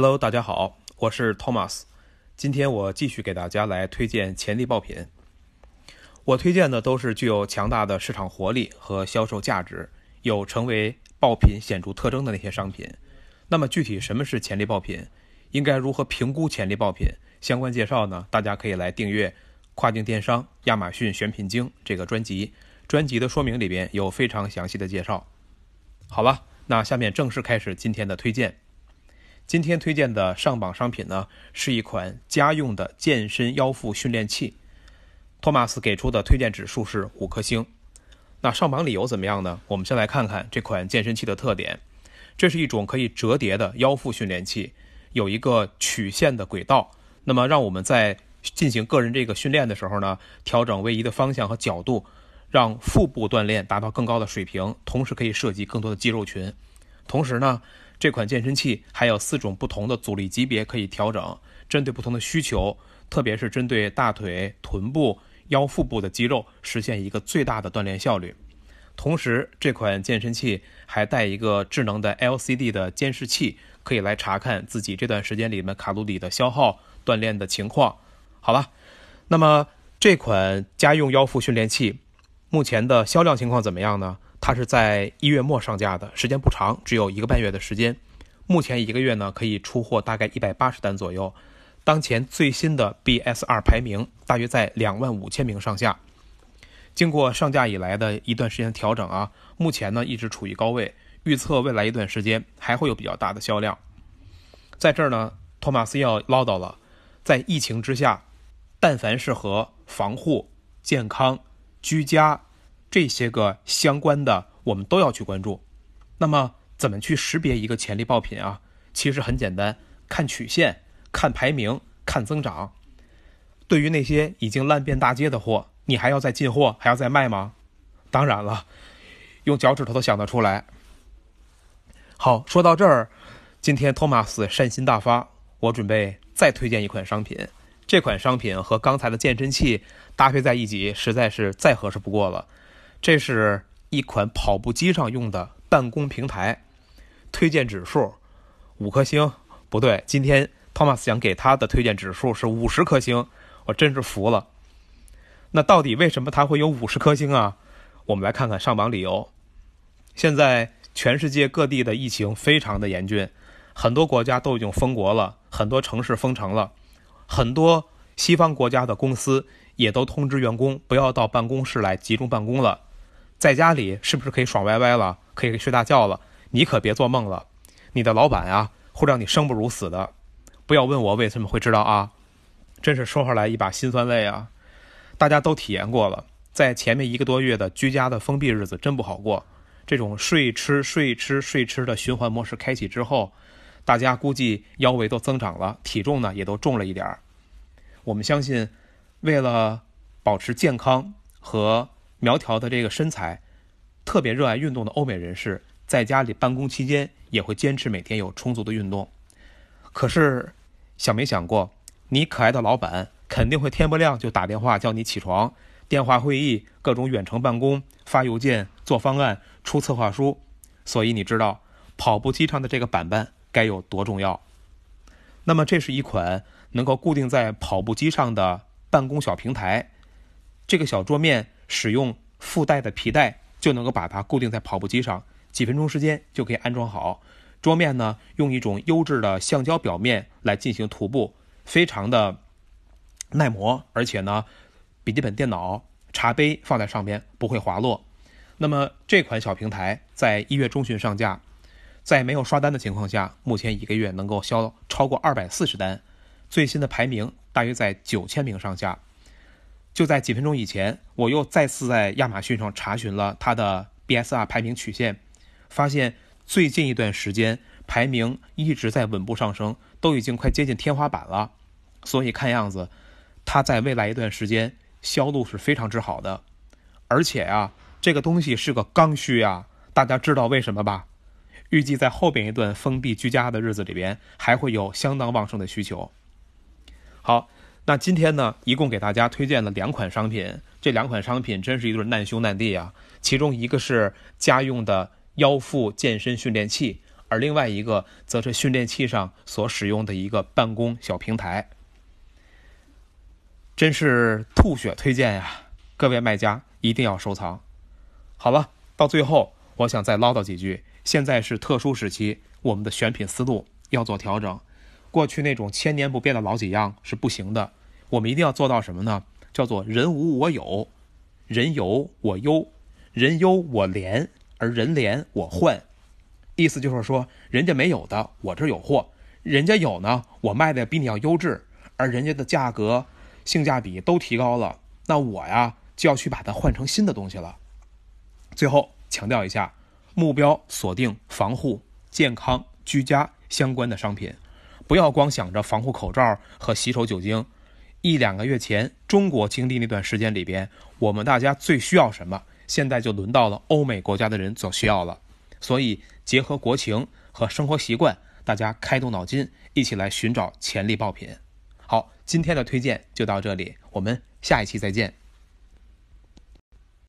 Hello，大家好，我是 Thomas。今天我继续给大家来推荐潜力爆品。我推荐的都是具有强大的市场活力和销售价值，有成为爆品显著特征的那些商品。那么具体什么是潜力爆品？应该如何评估潜力爆品？相关介绍呢？大家可以来订阅《跨境电商亚马逊选品经》这个专辑，专辑的说明里边有非常详细的介绍。好了，那下面正式开始今天的推荐。今天推荐的上榜商品呢，是一款家用的健身腰腹训练器。托马斯给出的推荐指数是五颗星。那上榜理由怎么样呢？我们先来看看这款健身器的特点。这是一种可以折叠的腰腹训练器，有一个曲线的轨道，那么让我们在进行个人这个训练的时候呢，调整位移的方向和角度，让腹部锻炼达到更高的水平，同时可以涉及更多的肌肉群。同时呢。这款健身器还有四种不同的阻力级别可以调整，针对不同的需求，特别是针对大腿、臀部、腰腹部的肌肉，实现一个最大的锻炼效率。同时，这款健身器还带一个智能的 LCD 的监视器，可以来查看自己这段时间里面卡路里的消耗、锻炼的情况。好了，那么这款家用腰腹训练器目前的销量情况怎么样呢？它是在一月末上架的，时间不长，只有一个半月的时间。目前一个月呢，可以出货大概一百八十单左右。当前最新的 BSR 排名大约在两万五千名上下。经过上架以来的一段时间调整啊，目前呢一直处于高位。预测未来一段时间还会有比较大的销量。在这儿呢，托马斯要唠叨了，在疫情之下，但凡是和防护、健康、居家。这些个相关的，我们都要去关注。那么，怎么去识别一个潜力爆品啊？其实很简单，看曲线、看排名、看增长。对于那些已经烂遍大街的货，你还要再进货，还要再卖吗？当然了，用脚趾头都想得出来。好，说到这儿，今天托马斯善心大发，我准备再推荐一款商品。这款商品和刚才的健身器搭配在一起，实在是再合适不过了。这是一款跑步机上用的办公平台，推荐指数五颗星。不对，今天托马斯想给他的推荐指数是五十颗星，我真是服了。那到底为什么它会有五十颗星啊？我们来看看上榜理由。现在全世界各地的疫情非常的严峻，很多国家都已经封国了，很多城市封城了，很多西方国家的公司也都通知员工不要到办公室来集中办公了。在家里是不是可以爽歪歪了，可以睡大觉了？你可别做梦了，你的老板啊会让你生不如死的。不要问我为什么会知道啊，真是说出来一把辛酸泪啊。大家都体验过了，在前面一个多月的居家的封闭日子真不好过。这种睡吃睡吃睡吃的循环模式开启之后，大家估计腰围都增长了，体重呢也都重了一点儿。我们相信，为了保持健康和。苗条的这个身材，特别热爱运动的欧美人士，在家里办公期间也会坚持每天有充足的运动。可是，想没想过，你可爱的老板肯定会天不亮就打电话叫你起床，电话会议、各种远程办公、发邮件、做方案、出策划书。所以你知道，跑步机上的这个板板该有多重要？那么，这是一款能够固定在跑步机上的办公小平台，这个小桌面。使用附带的皮带就能够把它固定在跑步机上，几分钟时间就可以安装好。桌面呢，用一种优质的橡胶表面来进行涂布，非常的耐磨，而且呢，笔记本电脑、茶杯放在上面不会滑落。那么这款小平台在一月中旬上架，在没有刷单的情况下，目前一个月能够销超过二百四十单，最新的排名大约在九千名上下。就在几分钟以前，我又再次在亚马逊上查询了它的 BSR 排名曲线，发现最近一段时间排名一直在稳步上升，都已经快接近天花板了。所以看样子，它在未来一段时间销路是非常之好的。而且呀，这个东西是个刚需啊，大家知道为什么吧？预计在后边一段封闭居家的日子里边，还会有相当旺盛的需求。好。那今天呢，一共给大家推荐了两款商品，这两款商品真是一对难兄难弟啊。其中一个是家用的腰腹健身训练器，而另外一个则是训练器上所使用的一个办公小平台。真是吐血推荐呀！各位卖家一定要收藏。好了，到最后我想再唠叨几句。现在是特殊时期，我们的选品思路要做调整。过去那种千年不变的老几样是不行的，我们一定要做到什么呢？叫做人无我有，人有我优，人优我廉，而人廉我换。意思就是说，人家没有的，我这有货；人家有呢，我卖的比你要优质，而人家的价格。性价比都提高了，那我呀就要去把它换成新的东西了。最后强调一下，目标锁定防护、健康、居家相关的商品，不要光想着防护口罩和洗手酒精。一两个月前，中国经历那段时间里边，我们大家最需要什么？现在就轮到了欧美国家的人所需要了。所以，结合国情和生活习惯，大家开动脑筋，一起来寻找潜力爆品。好，今天的推荐就到这里，我们下一期再见。